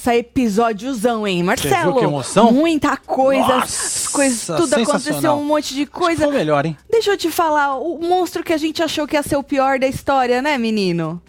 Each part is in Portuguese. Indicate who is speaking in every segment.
Speaker 1: Nossa, episódiozão, hein, Marcelo?
Speaker 2: viu que emoção?
Speaker 1: Muita coisa.
Speaker 2: Nossa,
Speaker 1: as coisas, tudo aconteceu, um monte de coisa.
Speaker 2: Foi melhor, hein?
Speaker 1: Deixa eu te falar, o monstro que a gente achou que ia ser o pior da história, né, menino?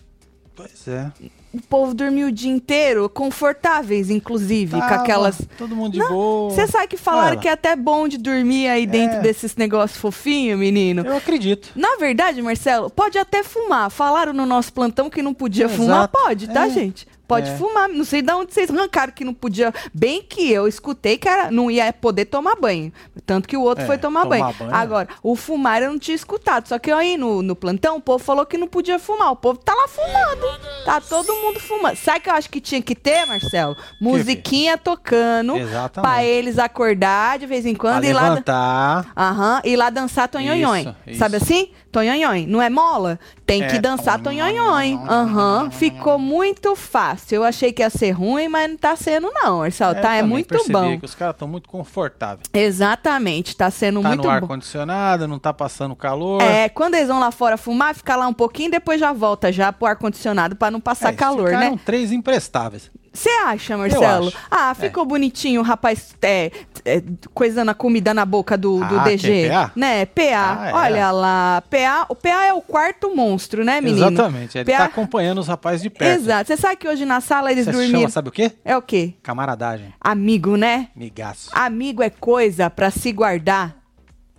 Speaker 2: Pois é.
Speaker 1: O povo dormiu o dia inteiro, confortáveis, inclusive, com aquelas.
Speaker 2: Todo mundo de
Speaker 1: Não,
Speaker 2: boa.
Speaker 1: Você sabe que falaram que é até bom de dormir aí dentro
Speaker 2: É.
Speaker 1: desses negócios fofinhos, menino?
Speaker 2: Eu acredito.
Speaker 1: Na verdade, Marcelo, pode até fumar. Falaram no nosso plantão que não podia
Speaker 2: Exato.
Speaker 1: fumar. Pode, tá,
Speaker 2: É.
Speaker 1: gente? Pode
Speaker 2: É.
Speaker 1: fumar. Não sei de onde vocês arrancaram que não podia. Bem que eu escutei que era, não ia poder tomar banho. Tanto que o outro
Speaker 2: É,
Speaker 1: foi tomar
Speaker 2: tomar
Speaker 1: banho.
Speaker 2: banho, é.
Speaker 1: Agora, o fumar eu não tinha escutado. Só que aí no, no plantão, o povo falou que não podia fumar. O povo tá lá fumando. Tá todo mundo fumando. Sabe o que eu acho que tinha que ter, Marcelo? Musiquinha tocando.
Speaker 2: Exatamente.
Speaker 1: Pra eles acordar de vez em
Speaker 2: Pra
Speaker 1: quando e lá.
Speaker 2: levantar.
Speaker 1: Aham, e lá dançar tonhonhon. Sabe assim? Tonhonhon. Não é mola? Tem
Speaker 2: É.
Speaker 1: que dançar tonhonhon. Aham, ficou muito fácil. Eu achei que ia ser ruim, mas não tá sendo não, Marcelo.
Speaker 2: Eu
Speaker 1: tá? É muito bom.
Speaker 2: que os caras estão muito confortáveis.
Speaker 1: Exatamente, tá sendo
Speaker 2: Tá
Speaker 1: muito
Speaker 2: no
Speaker 1: bom.
Speaker 2: ar-condicionado, não tá passando calor.
Speaker 1: É, quando eles vão lá fora fumar, fica lá um pouquinho, depois já volta já pro ar-condicionado pra não passar
Speaker 2: É,
Speaker 1: calor,
Speaker 2: ficaram
Speaker 1: né?
Speaker 2: três imprestáveis.
Speaker 1: Você acha, Marcelo?
Speaker 2: É.
Speaker 1: Ah, ficou bonitinho o rapaz é, é, coisando a comida na boca do, do
Speaker 2: Ah,
Speaker 1: DG.
Speaker 2: é PA?
Speaker 1: Né? PA.
Speaker 2: Ah, é.
Speaker 1: Olha lá. PA, o PA é o quarto monstro, né, menino?
Speaker 2: Exatamente. Ele
Speaker 1: PA
Speaker 2: tá acompanhando os rapazes de perto.
Speaker 1: Exato. Você sabe que hoje na sala eles
Speaker 2: Você
Speaker 1: dormiram.
Speaker 2: chama, sabe o quê?
Speaker 1: É o quê?
Speaker 2: Camaradagem.
Speaker 1: Amigo, né?
Speaker 2: Migaço.
Speaker 1: Amigo é coisa pra se guardar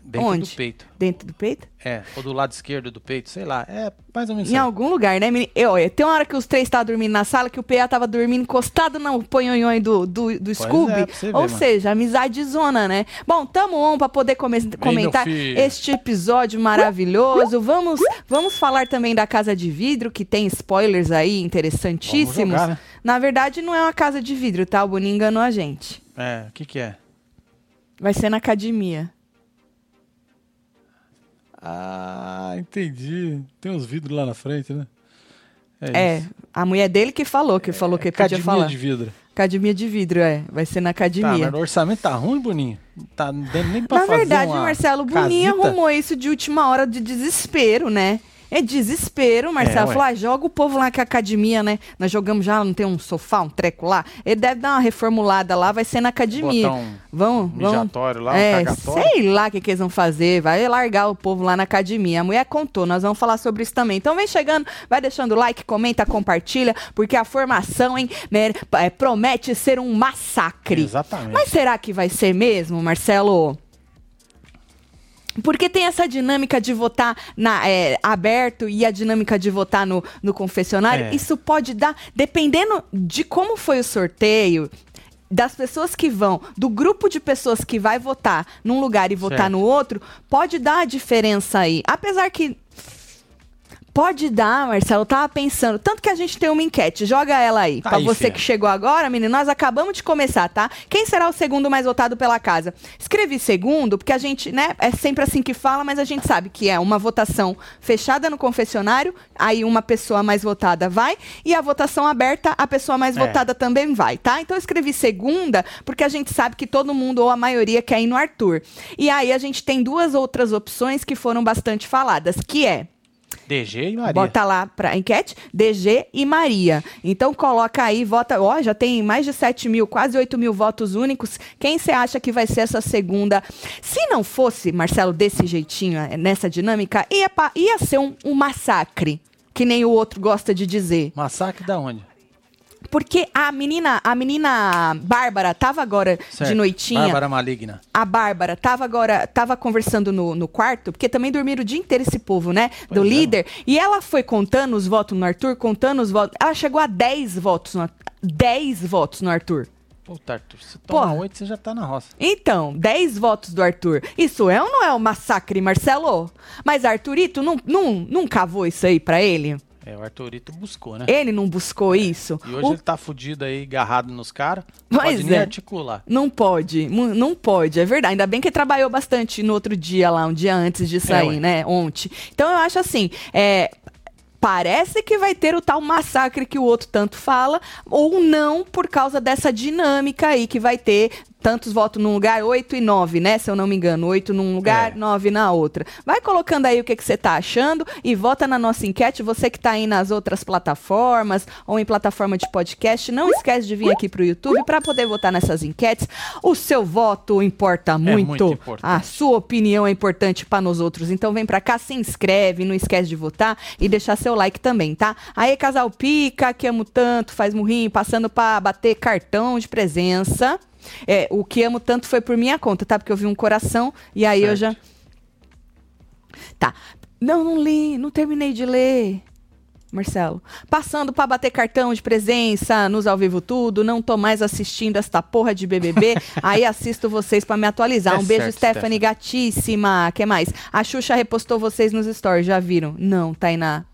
Speaker 2: Dentro
Speaker 1: onde?
Speaker 2: do peito.
Speaker 1: dentro do peito?
Speaker 2: É, ou do lado esquerdo do peito, sei lá. É mais ou menos
Speaker 1: Em
Speaker 2: aí.
Speaker 1: algum lugar, né, menino? Eu, olha, tem uma hora que os três estavam dormindo na sala que o PA tava dormindo encostado no ponhonhon do, do, do Scooby.
Speaker 2: é, você ver,
Speaker 1: Ou
Speaker 2: mano.
Speaker 1: seja, amizade zona, né? Bom, tamo on pra poder come- comentar este episódio maravilhoso. Vamos, vamos falar também da Casa de Vidro, que tem spoilers aí interessantíssimos.
Speaker 2: Jogar, né?
Speaker 1: Na verdade, não é uma casa de vidro, tá? O Boninho enganou a gente.
Speaker 2: É, o que que é?
Speaker 1: Vai ser na academia.
Speaker 2: Ah, entendi. Tem uns vidros lá na frente, né?
Speaker 1: É,
Speaker 2: isso.
Speaker 1: a mulher dele que falou, que falou que podia
Speaker 2: Academia
Speaker 1: falar.
Speaker 2: de vidro.
Speaker 1: Academia de vidro, é. Vai ser na
Speaker 2: Tá,
Speaker 1: academia.
Speaker 2: mas o orçamento tá ruim, Boninho? Tá dando nem pra
Speaker 1: Na
Speaker 2: fazer
Speaker 1: verdade, Marcelo, o Boninho
Speaker 2: casita?
Speaker 1: arrumou isso de última hora de desespero, né? É desespero, Marcelo.
Speaker 2: É,
Speaker 1: ah, joga o povo lá que a academia, né? Nós jogamos já, não tem um sofá, um treco lá. Ele deve dar uma reformulada lá, vai ser na academia.
Speaker 2: Botar um
Speaker 1: Vão, vão.
Speaker 2: mijatório lá, um
Speaker 1: É,
Speaker 2: cagatório.
Speaker 1: sei lá o que, que eles vão fazer. Vai largar o povo lá na academia. A mulher contou, nós vamos falar sobre isso também. Então vem chegando, vai deixando like, comenta, compartilha, porque a formação, hein, né, é, promete ser um massacre.
Speaker 2: Exatamente.
Speaker 1: Mas será que vai ser mesmo, Marcelo? Porque tem essa dinâmica de votar na, é, aberto e a dinâmica de votar no, no confessionário.
Speaker 2: É.
Speaker 1: Isso pode dar, dependendo de como foi o sorteio, das pessoas que vão, do grupo de pessoas que vai votar num lugar e votar
Speaker 2: Certo.
Speaker 1: no outro, pode dar a diferença aí. Apesar que. Pode dar, Marcelo. Eu tava pensando. Tanto que a gente tem uma enquete. Joga ela aí.
Speaker 2: Tá
Speaker 1: pra
Speaker 2: aí,
Speaker 1: você que chegou agora, menino, nós acabamos de começar, tá? Quem será o segundo mais votado pela casa? Escrevi segundo, porque a gente, né, é sempre assim que fala, mas a gente sabe que é uma votação fechada no confessionário, aí uma pessoa mais votada vai, e a votação aberta, a pessoa mais
Speaker 2: É.
Speaker 1: votada também vai, tá? Então eu escrevi segunda, porque a gente sabe que todo mundo, ou a maioria, quer ir no Arthur. E aí a gente tem duas outras opções que foram bastante faladas, que é
Speaker 2: DG e Maria.
Speaker 1: Bota lá pra enquete, DG e Maria. Então coloca aí, vota. Ó, já tem mais de 7 mil, quase 8 mil votos únicos. Quem você acha que vai ser essa segunda? Se não fosse, Marcelo, desse jeitinho, eh, nessa dinâmica, ia, pa- ia ser um, um massacre. Que nem o outro gosta de dizer.
Speaker 2: Massacre da onde?
Speaker 1: Porque a menina, a menina Bárbara tava agora de
Speaker 2: Certo.
Speaker 1: noitinha
Speaker 2: Bárbara Maligna.
Speaker 1: a Bárbara tava agora, tava conversando no, no quarto, porque também dormiram o dia inteiro esse povo, né? do
Speaker 2: Pois é.
Speaker 1: líder. E ela foi contando os votos no Arthur, contando os votos. Ela chegou a 10 votos no 10 votos no Arthur.
Speaker 2: Puta, Arthur, se toma
Speaker 1: Porra.
Speaker 2: oito, você já tá na roça.
Speaker 1: Então, 10 votos do Arthur. Isso é ou não é um massacre, Marcelo? Mas Arthurito não, não, não cavou isso aí pra ele?
Speaker 2: É, o Arthurito buscou, né?
Speaker 1: Ele não buscou isso?
Speaker 2: E hoje
Speaker 1: O-
Speaker 2: ele tá fudido aí, agarrado nos caras.
Speaker 1: Pois
Speaker 2: Pode nem
Speaker 1: é.
Speaker 2: articular.
Speaker 1: Não pode, não pode, é verdade. Ainda bem que ele trabalhou bastante no outro dia lá, um dia antes de sair,
Speaker 2: ué.
Speaker 1: né? Ontem. Então eu acho assim, é. Parece que vai ter o tal massacre que o outro tanto fala, ou não, por causa dessa dinâmica aí que vai ter tantos votos num lugar, oito e nove, né? Se eu não me engano. Oito num lugar,
Speaker 2: É.
Speaker 1: nove na outra. Vai colocando aí o que, que você tá achando e vota na nossa enquete. Você que tá aí nas outras plataformas ou em plataforma de podcast, não esquece de vir aqui pro YouTube para poder votar nessas enquetes. O seu voto importa muito.
Speaker 2: muito importante.
Speaker 1: A sua opinião é importante para nós outros. Então vem pra cá, se inscreve, não esquece de votar e deixar seu like também, tá? Aí, casal pica, que amo tanto, faz murrinho, passando pra bater cartão de presença. É, o que amo tanto foi por minha conta, tá? Porque eu vi um coração e aí eu já.
Speaker 2: Certo.
Speaker 1: Tá. Não, não li, não terminei de ler. Marcelo, passando pra bater cartão de presença nos ao vivo tudo, não tô mais assistindo esta porra de BBB, aí assisto vocês pra me atualizar.
Speaker 2: É
Speaker 1: um beijo,
Speaker 2: certo,
Speaker 1: Stephanie, gatíssima. que mais? A Xuxa repostou vocês nos stories, já viram? Não, Tainá.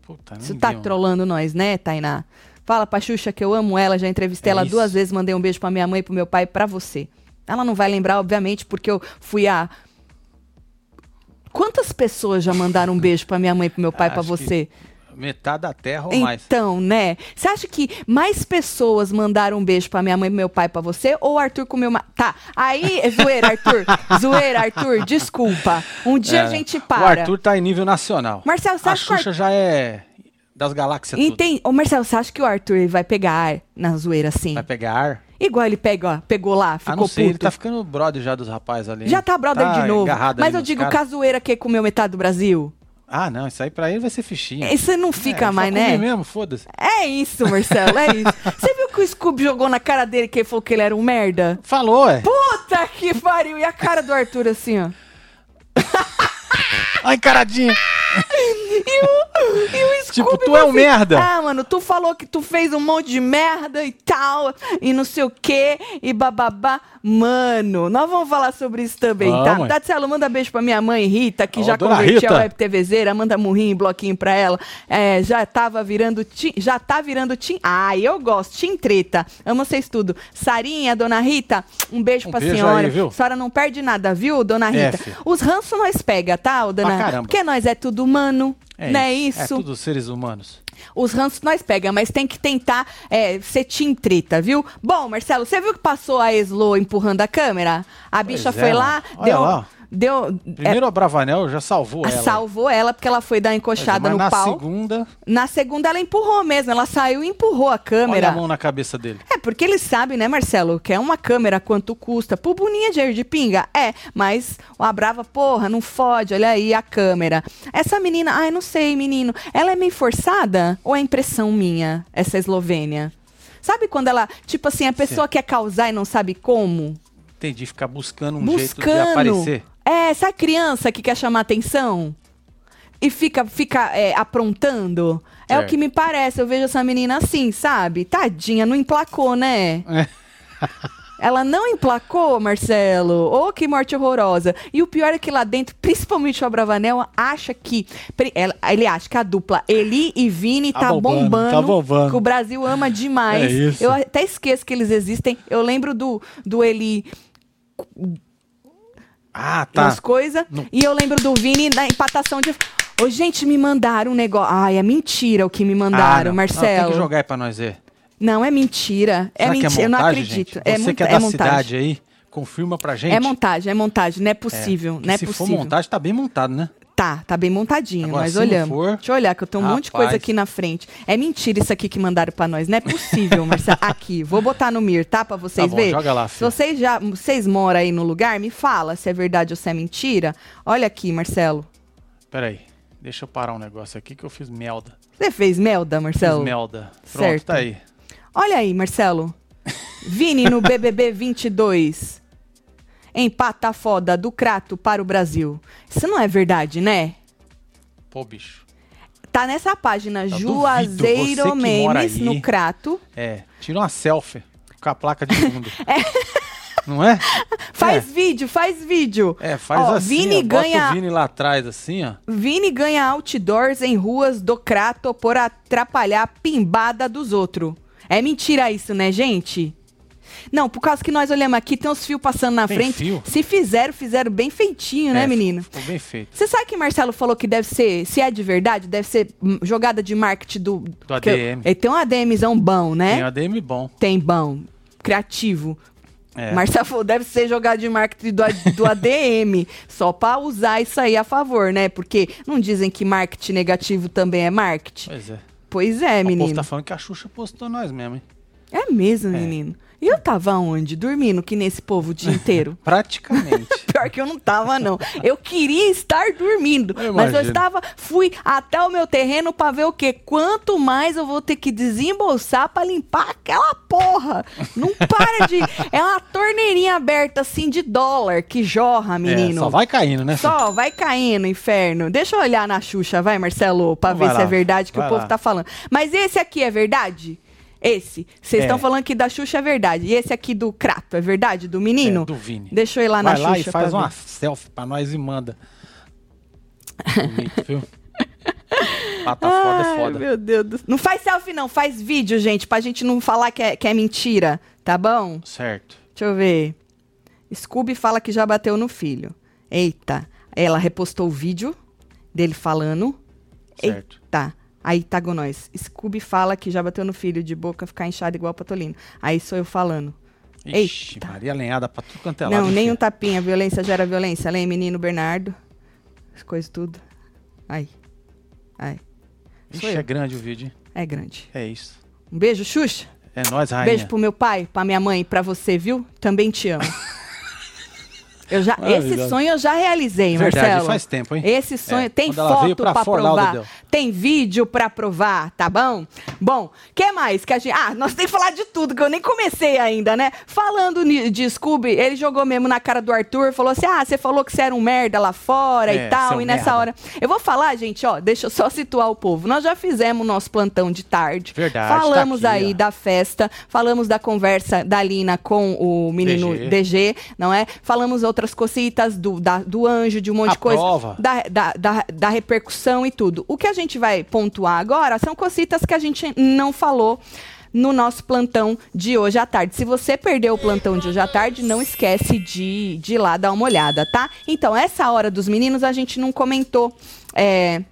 Speaker 2: Puta,
Speaker 1: Você tá
Speaker 2: vi, um-
Speaker 1: trolando nós, né, Tainá? Fala pra Xuxa que eu amo ela, já entrevistei
Speaker 2: É
Speaker 1: ela
Speaker 2: isso.
Speaker 1: duas vezes, mandei um beijo pra minha mãe, pro meu pai e pra você. Ela não vai lembrar, obviamente, porque eu fui a. Quantas pessoas já mandaram um beijo pra minha mãe e pro meu pai e
Speaker 2: que
Speaker 1: você?
Speaker 2: Metade da terra ou mais.
Speaker 1: Então, né? Você acha que mais pessoas mandaram um beijo pra minha mãe e pro meu pai e pra você? Ou o Arthur comeu uma. Tá. Aí, zoeira, Arthur. zoeira, Arthur. Desculpa. Um dia a
Speaker 2: É,
Speaker 1: gente
Speaker 2: O
Speaker 1: para.
Speaker 2: Arthur tá em nível nacional.
Speaker 1: Marcelo, você
Speaker 2: a
Speaker 1: acha que o
Speaker 2: Xuxa já é das galáxias tudo.
Speaker 1: Entende? Ô, Marcelo, você acha que o Arthur vai pegar ar na zoeira assim?
Speaker 2: Vai pegar ar?
Speaker 1: Igual ele pega, ó, pegou lá, ficou
Speaker 2: ah, não sei,
Speaker 1: puto.
Speaker 2: ele tá ficando brother já dos rapazes ali.
Speaker 1: Já tá brother de novo. Mas eu digo,
Speaker 2: caras.
Speaker 1: casoeira que comeu metade do Brasil.
Speaker 2: Ah, não, isso aí pra ele vai ser fichinha.
Speaker 1: Isso não fica
Speaker 2: É,
Speaker 1: mais, né?
Speaker 2: mesmo, foda-se.
Speaker 1: É isso, Marcelo, é isso. Você viu que o Scooby jogou na cara dele que ele falou que ele era um merda?
Speaker 2: Falou, é.
Speaker 1: Puta que pariu! E a cara do Arthur assim, ó.
Speaker 2: Ó, encaradinha.
Speaker 1: E o, e o Scooby
Speaker 2: Tipo, tu é um merda.
Speaker 1: Ah, mano, tu falou que tu fez um monte de merda e tal, e não sei o quê, e bababá. Mano, nós vamos falar sobre isso também, tá?
Speaker 2: Vamos.
Speaker 1: Tatselo, manda beijo pra minha mãe Rita, que já
Speaker 2: dona
Speaker 1: convertiu a web TVzeira, manda murrinho e bloquinho pra ela. É, já tava virando já tá virando tim. Ai, eu gosto, tim treta. Amo vocês tudo. Sarinha, dona Rita, um beijo
Speaker 2: Um
Speaker 1: pra
Speaker 2: beijo
Speaker 1: senhora.
Speaker 2: aí, viu?
Speaker 1: A senhora não perde nada, viu, dona Rita?
Speaker 2: F.
Speaker 1: Os ranços nós pega, tá, dona?
Speaker 2: Caramba.
Speaker 1: Porque nós é tudo humano.
Speaker 2: É
Speaker 1: não é
Speaker 2: isso.
Speaker 1: isso?
Speaker 2: É tudo seres humanos.
Speaker 1: Os ranços nós pega, mas tem que tentar é, ser team treta, viu? Bom, Marcelo, você viu que passou a Eslo empurrando a câmera? A bicha
Speaker 2: é,
Speaker 1: foi lá, deu.
Speaker 2: lá.
Speaker 1: Deu
Speaker 2: Primeiro a Bravanel já salvou
Speaker 1: é,
Speaker 2: ela.
Speaker 1: salvou ela porque ela foi dar encoxada no
Speaker 2: na
Speaker 1: pau.
Speaker 2: segunda,
Speaker 1: Na segunda ela empurrou mesmo, ela saiu e empurrou a
Speaker 2: olha
Speaker 1: câmera.
Speaker 2: a mão na cabeça dele.
Speaker 1: É, porque eles sabem, né, Marcelo, que é uma câmera, quanto custa. Por boninha de de pinga, é, mas a brava, porra, não fode, olha aí a câmera. Essa menina, ai, não sei, menino, ela é meio forçada ou é impressão minha, essa Eslovênia? Sabe quando ela, tipo assim, a pessoa quer causar e não sabe como?
Speaker 2: Entendi, ficar buscando um jeito de
Speaker 1: Buscando.
Speaker 2: aparecer.
Speaker 1: É, sabe criança que quer chamar atenção? E fica, fica é, aprontando? É o que me parece. Eu vejo essa menina assim, sabe? Tadinha, não emplacou, né?
Speaker 2: É.
Speaker 1: Ela não emplacou, Marcelo. Ô, que morte horrorosa. E o pior é que lá dentro, principalmente o Abravanel, acha que. Ele acha que a dupla Eli e Vini
Speaker 2: Tá
Speaker 1: tá,
Speaker 2: bombando,
Speaker 1: bombando.
Speaker 2: tá bombando.
Speaker 1: Que o Brasil ama demais.
Speaker 2: É isso.
Speaker 1: Eu até esqueço que eles existem. Eu lembro do, do Eli
Speaker 2: Ah, tá.
Speaker 1: nas coisas. E eu lembro do Vini na empatação de. Ô, gente, me mandaram um negócio. Ai, é mentira o que me
Speaker 2: Ah,
Speaker 1: mandaram,
Speaker 2: não. Não,
Speaker 1: Marcelo.
Speaker 2: tem que jogar aí pra nós ver.
Speaker 1: Não, é mentira. É
Speaker 2: Será que
Speaker 1: mentira. eu não
Speaker 2: montagem,
Speaker 1: acredito.
Speaker 2: gente?
Speaker 1: É,
Speaker 2: Você que é
Speaker 1: é
Speaker 2: da
Speaker 1: montagem.
Speaker 2: cidade aí, confirma pra gente.
Speaker 1: É montagem, é montagem. Não é
Speaker 2: É,
Speaker 1: possível.
Speaker 2: porque
Speaker 1: não é
Speaker 2: se
Speaker 1: possível.
Speaker 2: for montagem, tá bem montado, né?
Speaker 1: Tá, tá bem montadinho,
Speaker 2: Agora,
Speaker 1: nós
Speaker 2: se não
Speaker 1: olhamos.
Speaker 2: for,
Speaker 1: Deixa eu olhar, que eu tenho um monte de coisa
Speaker 2: rapaz.
Speaker 1: aqui na frente. É mentira isso aqui que mandaram pra nós. Não é possível, Marcelo. Aqui, vou botar no Mir, tá? Pra vocês
Speaker 2: Tá
Speaker 1: verem.
Speaker 2: joga lá,
Speaker 1: Se
Speaker 2: filho.
Speaker 1: vocês já vocês moram aí no lugar, me fala se é verdade ou se é mentira. Olha aqui, Marcelo.
Speaker 2: Peraí, deixa eu parar um negócio aqui que eu fiz melda.
Speaker 1: Você fez melda,
Speaker 2: Fiz
Speaker 1: Marcelo?
Speaker 2: melda. Pronto,
Speaker 1: Certo.
Speaker 2: tá aí.
Speaker 1: Olha aí, Marcelo. Vini no BBB 22. Empata foda do Crato para o Brasil. Isso não é verdade, né?
Speaker 2: Pô, bicho.
Speaker 1: Tá nessa página
Speaker 2: Eu
Speaker 1: Juazeiro Memes no Crato.
Speaker 2: É, tira uma selfie com a placa de fundo. Não é?
Speaker 1: Faz vídeo, faz vídeo.
Speaker 2: É, faz
Speaker 1: Ó,
Speaker 2: assim,
Speaker 1: Vini
Speaker 2: ó,
Speaker 1: ganha
Speaker 2: o Vini lá atrás, assim, ó.
Speaker 1: Vini ganha outdoors em ruas do Crato por atrapalhar a pimbada dos outros. É mentira isso, né, gente? Não, por causa que nós olhamos aqui, tem uns fios passando na
Speaker 2: Tem
Speaker 1: frente.
Speaker 2: fio?
Speaker 1: Se fizeram, fizeram bem feitinho, né,
Speaker 2: É,
Speaker 1: menino?
Speaker 2: Ficou bem feito.
Speaker 1: Você sabe que Marcelo falou que deve ser, se é de verdade, deve ser hum, jogada de marketing do.
Speaker 2: Do ADM.
Speaker 1: Ele tem um ADMzão bom, né?
Speaker 2: Tem um ADM bom.
Speaker 1: Tem bom, criativo. É. Marcelo falou, deve ser jogado de marketing do, do ADM, só para usar isso aí a favor, né? Porque não dizem que marketing negativo também é marketing?
Speaker 2: Pois é.
Speaker 1: Pois é, menino. O povo
Speaker 2: tá falando que a Xuxa postou nós mesmo, hein?
Speaker 1: É mesmo, é. menino. E eu tava onde? Dormindo, que nesse povo o dia inteiro?
Speaker 2: Praticamente.
Speaker 1: Pior que eu não tava, não. Eu queria estar dormindo. Eu mas eu estava, fui até o meu terreno para ver o quê? Quanto mais eu vou ter que desembolsar para limpar aquela porra. Não para de. É uma torneirinha aberta assim de dólar que jorra, é, menino. É,
Speaker 2: só vai caindo, né?
Speaker 1: Só vai caindo, inferno. Deixa eu olhar na Xuxa, vai, Marcelo, pra ver se é verdade que vai o povo lá. tá falando. Mas esse aqui é verdade? Esse. Vocês estão é. falando que da Xuxa é verdade. E esse aqui do Crato é verdade? Do menino? É,
Speaker 2: do Vini.
Speaker 1: Deixa eu ir lá
Speaker 2: Vai
Speaker 1: na lá
Speaker 2: Xuxa. Vai lá e faz uma ver. selfie pra nós e manda. Bonito, viu?
Speaker 1: Pata Ai, foda é foda. Meu Deus do... Não faz selfie, não. Faz vídeo, gente. Pra gente não falar que é, que é mentira. Tá bom?
Speaker 2: Certo.
Speaker 1: Deixa eu ver. Scooby fala que já bateu no filho. Eita. Ela repostou o vídeo dele falando.
Speaker 2: Certo.
Speaker 1: Eita. Aí tago nós. Scooby fala que já bateu no filho de boca ficar inchado igual Patolino. Aí sou eu falando.
Speaker 2: Ixi, Eita. Maria lenhada pra tudo quanto é
Speaker 1: Não, nem um tapinha. Violência gera violência. Além, menino Bernardo. As coisas tudo. Aí. Aí.
Speaker 2: Ixi, é grande o vídeo.
Speaker 1: É grande.
Speaker 2: É isso.
Speaker 1: Um beijo, Xuxa.
Speaker 2: É nóis, rainha.
Speaker 1: Beijo pro meu pai, pra minha mãe e pra você, viu? Também te amo. Eu já, esse sonho eu já realizei, Verdade, Marcelo.
Speaker 2: faz tempo, hein?
Speaker 1: Esse sonho é. tem foto para provar, tem vídeo para provar, tá bom? Bom, que mais que a gente? Ah, nós temos que falar de tudo que eu nem comecei ainda, né? Falando de Scooby, ele jogou mesmo na cara do Arthur, falou assim: "Ah, você falou que você era um merda lá fora é, e tal". E nessa merda. hora, eu vou falar, gente, ó, deixa eu só situar o povo. Nós já fizemos nosso plantão de tarde.
Speaker 2: Verdade.
Speaker 1: Tá falamos tá aqui, aí ó. da festa, falamos da conversa da Lina com o menino DG, DG não é? Falamos outras cositas do, da, do anjo, de um monte a de coisa.
Speaker 2: Prova.
Speaker 1: Da, da, da, da, repercussão e tudo. O que a gente vai pontuar agora são cositas que a gente não falou no nosso plantão de hoje à tarde. Se você perdeu o plantão de hoje à tarde, não esquece de, de ir lá dar uma olhada, tá? Então, essa hora dos meninos a gente não comentou. É,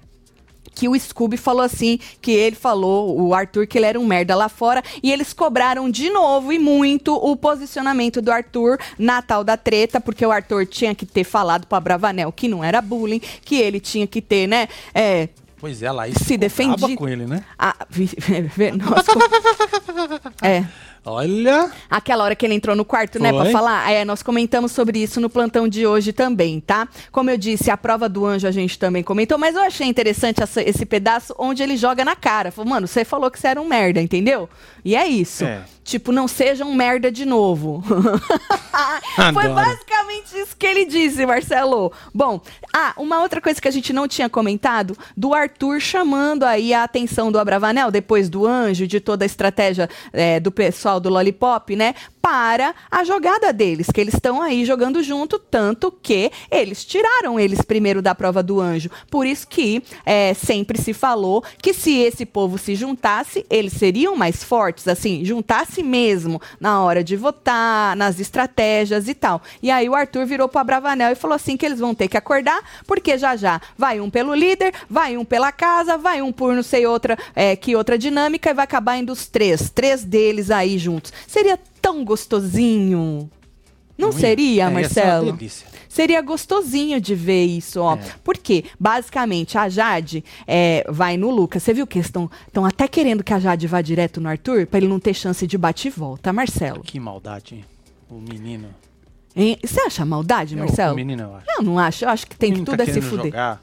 Speaker 1: que o Scooby falou assim, que ele falou, o Arthur, que ele era um merda lá fora, e eles cobraram de novo e muito o posicionamento do Arthur na tal da treta, porque o Arthur tinha que ter falado pra Bravanel que não era bullying, que ele tinha que ter, né, é,
Speaker 2: Pois é, lá
Speaker 1: se defendia
Speaker 2: com ele, né?
Speaker 1: Ah, nossa, é.
Speaker 2: Olha.
Speaker 1: Aquela hora que ele entrou no quarto, Foi. né, pra falar. É, nós comentamos sobre isso no plantão de hoje também, tá? Como eu disse, a prova do anjo a gente também comentou, mas eu achei interessante essa, esse pedaço onde ele joga na cara. Falou, mano, você falou que você era um merda, entendeu? E é isso. É. Tipo, não seja um merda de novo. Foi basicamente isso que ele disse, Marcelo. Bom, ah, uma outra coisa que a gente não tinha comentado, do Arthur chamando aí a atenção do Abravanel, depois do anjo, de toda a estratégia é, do pessoal do Lollipop, né? Para a jogada deles, que eles estão aí jogando junto, tanto que eles tiraram eles primeiro da prova do anjo. Por isso que é, sempre se falou que se esse povo se juntasse, eles seriam mais fortes, assim, juntasse mesmo na hora de votar, nas estratégias e tal. E aí o Arthur virou para Bravanel e falou assim que eles vão ter que acordar, porque já já vai um pelo líder, vai um pela casa, vai um por não sei outra, é, que outra dinâmica e vai acabar indo os três, três deles aí juntos. Seria tão gostosinho. Não, Não seria, é, Marcelo? Seria gostosinho de ver isso, ó. É. Porque, basicamente, a Jade é, vai no Lucas. Você viu que estão até querendo que a Jade vá direto no Arthur para ele não ter chance de bate e volta, Marcelo.
Speaker 2: Que maldade, hein? O menino.
Speaker 1: Hein? Você acha maldade, Marcelo?
Speaker 2: o menino, eu acho.
Speaker 1: Eu não acho. Eu acho que tem que tudo tá a se fuder.
Speaker 2: Jogar.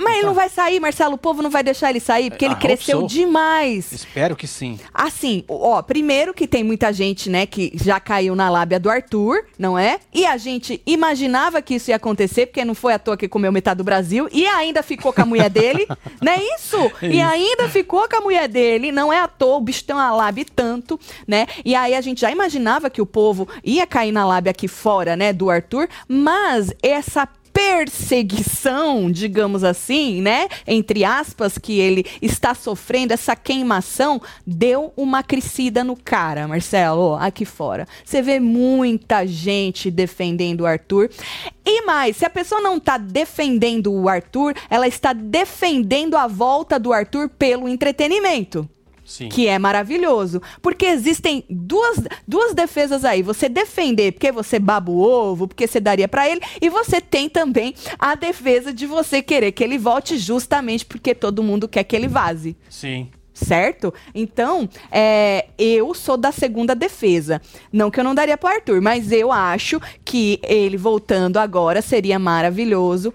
Speaker 1: Mas ele não vai sair, Marcelo. O povo não vai deixar ele sair, porque ele ah, cresceu demais.
Speaker 2: Espero que sim.
Speaker 1: Assim, ó, primeiro que tem muita gente, né, que já caiu na lábia do Arthur, não é? E a gente imaginava que isso ia acontecer, porque não foi à toa que comeu metade do Brasil, e ainda ficou com a mulher dele, não é isso? É e ainda ficou com a mulher dele, não é à toa, o bicho tem uma lábia tanto, né? E aí a gente já imaginava que o povo ia cair na lábia aqui fora, né, do Arthur, mas essa perseguição, digamos assim, né? Entre aspas, que ele está sofrendo, essa queimação, deu uma crescida no cara, Marcelo, aqui fora. Você vê muita gente defendendo o Arthur. E mais, se a pessoa não está defendendo o Arthur, ela está defendendo a volta do Arthur pelo entretenimento.
Speaker 2: Sim.
Speaker 1: que é maravilhoso. Porque existem duas, duas defesas aí. Você defender porque você baba o ovo, porque você daria para ele, e você tem também a defesa de você querer que ele volte justamente porque todo mundo quer que ele vaze.
Speaker 2: Sim.
Speaker 1: Certo? Então, é, eu sou da segunda defesa. Não que eu não daria pro Arthur, mas eu acho que ele voltando agora seria maravilhoso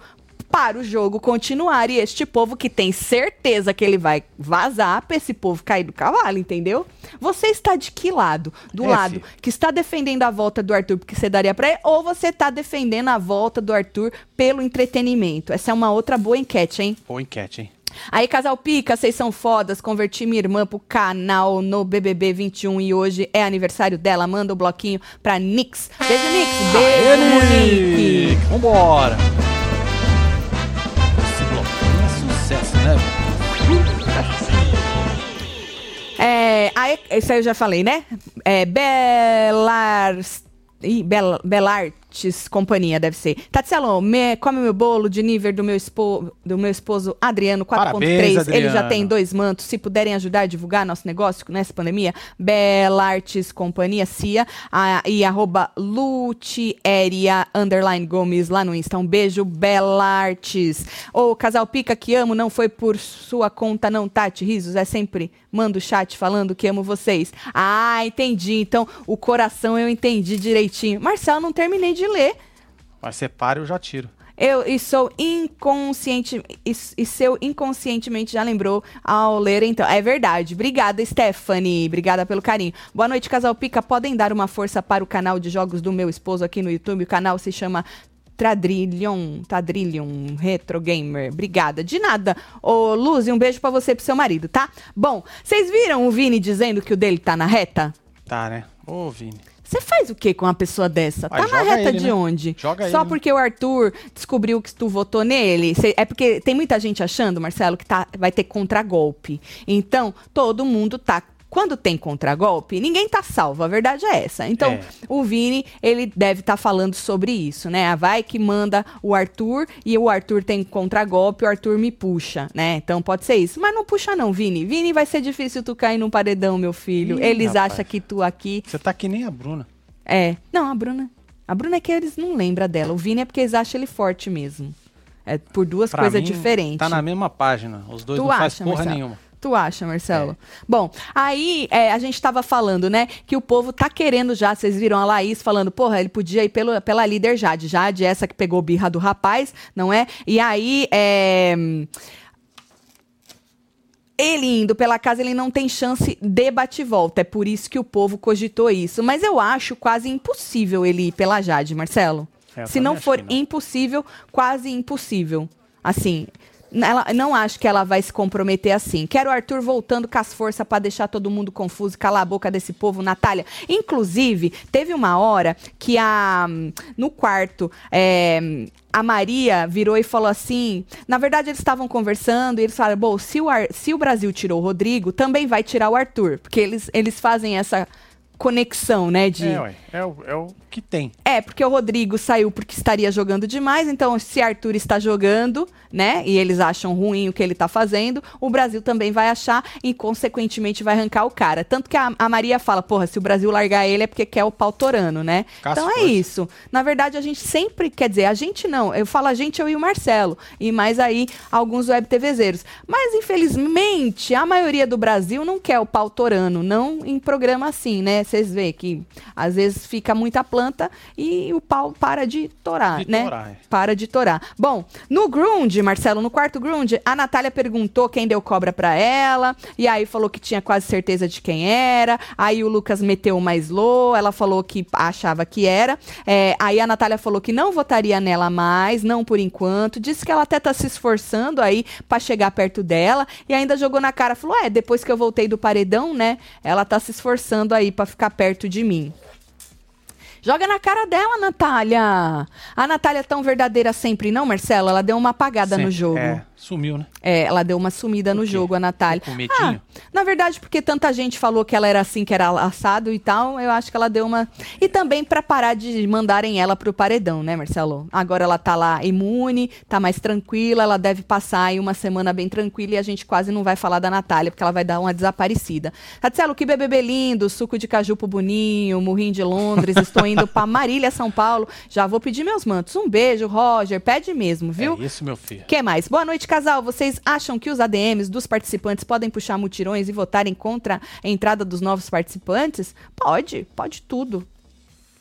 Speaker 1: para o jogo continuar e este povo que tem certeza que ele vai vazar para esse povo cair do cavalo, entendeu? Você está de que lado? Do lado que está defendendo a volta do Arthur porque você daria para ele ou você está defendendo a volta do Arthur pelo entretenimento? Essa é uma outra boa enquete, hein?
Speaker 2: Boa enquete, hein?
Speaker 1: Aí, Casal Pica, vocês são fodas. Converti minha irmã pro canal no BBB 21 e hoje é aniversário dela. Manda o bloquinho pra Nix. Beijo, Nix. Beijo. Monique!
Speaker 2: Vambora! Né?
Speaker 1: É, aí, isso aí eu já falei, né? É, Belars... Ih, Bel, Companhia, deve ser. Tatselo, me, come meu bolo de nível do meu, espo, do meu esposo Adriano 4.3.
Speaker 2: Parabéns,
Speaker 1: Ele já tem dois mantos. Se puderem ajudar a divulgar nosso negócio nessa pandemia, Belartes Companhia, CIA, a, e arroba Lutieria underline Gomes lá no Insta. Um beijo, Belartes. Ô, casal pica que amo, não foi por sua conta, não, Tati. Risos, é sempre manda o chat falando que amo vocês. Ah, entendi. Então, o coração eu entendi direitinho. Marcelo, não terminei de ler.
Speaker 2: Mas para eu já tiro.
Speaker 1: Eu e sou inconsciente e, e seu inconscientemente já lembrou ao ler então. É verdade. Obrigada, Stephanie. Obrigada pelo carinho. Boa noite, Casal Pica. Podem dar uma força para o canal de jogos do meu esposo aqui no YouTube. O canal se chama Tradrillion, Tadrillion Retro Gamer. Obrigada. De nada. Ô, Luz, e um beijo pra você e pro seu marido, tá? Bom, vocês viram o Vini dizendo que o dele tá na reta?
Speaker 2: Tá, né? Ô, Vini.
Speaker 1: Você faz o que com uma pessoa dessa?
Speaker 2: Uai,
Speaker 1: tá na reta
Speaker 2: ele,
Speaker 1: de
Speaker 2: né?
Speaker 1: onde?
Speaker 2: Joga
Speaker 1: Só
Speaker 2: ele, né?
Speaker 1: porque o Arthur descobriu que tu votou nele? Cê- é porque tem muita gente achando, Marcelo, que tá, vai ter contragolpe. Então, todo mundo tá. Quando tem contragolpe, ninguém tá salvo, a verdade é essa. Então,
Speaker 2: É.
Speaker 1: o Vini, ele deve estar falando sobre isso, né? A Vai que manda o Arthur e o Arthur tem contragolpe, o Arthur me puxa, né? Então pode ser isso. Mas não puxa não, Vini. Vini, vai ser difícil tu cair num paredão, meu filho.
Speaker 2: Ih,
Speaker 1: Eles
Speaker 2: rapaz.
Speaker 1: acham que tu aqui
Speaker 2: Você tá que nem a Bruna.
Speaker 1: é. Não, a Bruna. A Bruna é que eles não lembram dela. O Vini é porque eles acham ele forte mesmo. É por duas coisas diferentes.
Speaker 2: Tá na mesma página. Os dois
Speaker 1: Tu
Speaker 2: não fazem
Speaker 1: acha,
Speaker 2: porra
Speaker 1: Marcelo?
Speaker 2: nenhuma.
Speaker 1: Tu acha, Marcelo? Bom, aí é, a gente tava falando, né, que o povo tá querendo já, vocês viram a Laís falando, porra, ele podia ir pelo, pela líder Jade. Jade, essa que pegou birra do rapaz, não é? E aí, é... Ele indo pela casa, ele não tem chance de bate-volta. É por isso que o povo cogitou isso. Mas eu acho quase impossível ele ir pela Jade, Marcelo.
Speaker 2: É,
Speaker 1: Se não for
Speaker 2: não.
Speaker 1: impossível, quase impossível. Assim, ela, não acho que ela vai se comprometer assim. Quero o Arthur voltando com as forças pra deixar todo mundo confuso, calar a boca desse povo, Natália. Inclusive, teve uma hora que a no quarto é, a Maria virou e falou assim. Na verdade, eles estavam conversando e eles falaram: bom, se o, Ar- se o Brasil tirou o Rodrigo, também vai tirar o Arthur. Porque eles, eles fazem essa conexão, né? De,
Speaker 2: É, ué. É o, é o que tem.
Speaker 1: é, porque o Rodrigo saiu porque estaria jogando demais, então se Arthur está jogando, né, e eles acham ruim o que ele está fazendo, o Brasil também vai achar e, consequentemente, vai arrancar o cara. Tanto que a, a Maria fala, porra, se o Brasil largar ele é porque quer o pau torando, né?
Speaker 2: Caça
Speaker 1: então é
Speaker 2: força.
Speaker 1: isso. Na verdade, a gente sempre, quer dizer, a gente não, eu falo a gente, eu e o Marcelo, e mais aí alguns web TVzeiros. Mas, infelizmente, a maioria do Brasil não quer o pau torando, não em programa assim, né? Vocês veem que às vezes fica muita planta e o pau para de torar,
Speaker 2: De
Speaker 1: né?
Speaker 2: torar, é.
Speaker 1: Para de torar. Bom, no Grunge, Marcelo, no quarto Grunge, a Natália perguntou quem deu cobra pra ela, e aí falou que tinha quase certeza de quem era, aí o Lucas meteu mais low, ela falou que achava que era, é, aí a Natália falou que não votaria nela mais, não por enquanto, disse que ela até tá se esforçando aí pra chegar perto dela, e ainda jogou na cara, falou, é, depois que eu voltei do paredão, né, ela tá se esforçando aí pra ficar perto de mim. Joga na cara dela, Natália. A Natália é tão verdadeira sempre, não, Marcelo? Ela deu uma apagada no
Speaker 2: Sempre,
Speaker 1: jogo.
Speaker 2: É, Sumiu, né?
Speaker 1: É, ela deu uma sumida no jogo, a Natália.
Speaker 2: Com medinho?
Speaker 1: Ah, na verdade, porque tanta gente falou que ela era assim, que era assado e tal, eu acho que ela deu uma. E também pra parar de mandarem ela pro paredão, né, Marcelo? Agora ela tá lá imune, tá mais tranquila, ela deve passar aí uma semana bem tranquila e a gente quase não vai falar da Natália, porque ela vai dar uma desaparecida. Marcelo, que bebê lindo, suco de caju pro Boninho, murrinho de Londres, estou indo pra Marília, São Paulo. Já vou pedir meus mantos. Um beijo, Roger, pede mesmo, viu?
Speaker 2: É isso, meu filho.
Speaker 1: que mais? Boa noite, casal. Vocês acham que os ADMs dos participantes podem puxar mutirões e votarem contra a entrada dos novos participantes? Pode, pode tudo.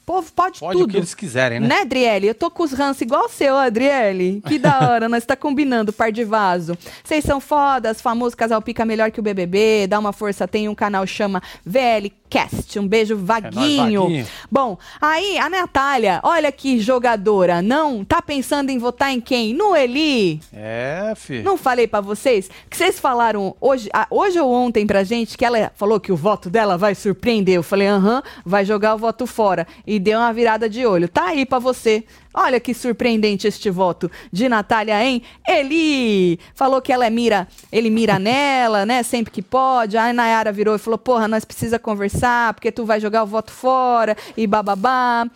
Speaker 1: Povo pode,
Speaker 2: Pode
Speaker 1: tudo.
Speaker 2: o que eles quiserem, né?
Speaker 1: Né, Adriele? Eu tô com os ranços igual o seu, Adriele. Que da hora, nós tá combinando, par de vaso. Vocês são fodas, famoso casal pica melhor que o BBB. Dá uma força, tem um canal chama VL Cast. Um beijo, Vaguinho.
Speaker 2: Vaguinho.
Speaker 1: Bom, aí a Natália, olha que jogadora. Não tá pensando em votar em quem? No Eli.
Speaker 2: É, filho.
Speaker 1: Não falei pra vocês que vocês falaram hoje, ah, hoje ou ontem pra gente que ela falou que o voto dela vai surpreender. Eu falei, aham, vai jogar o voto fora. E deu uma virada de olho. Tá aí pra você. Olha que surpreendente este voto de Natália, hein? Eli falou que ela é mira, ele mira nela, né? Sempre que pode. Aí Nayara virou e falou: Porra, nós precisa conversar, porque tu vai jogar o voto fora e bababá.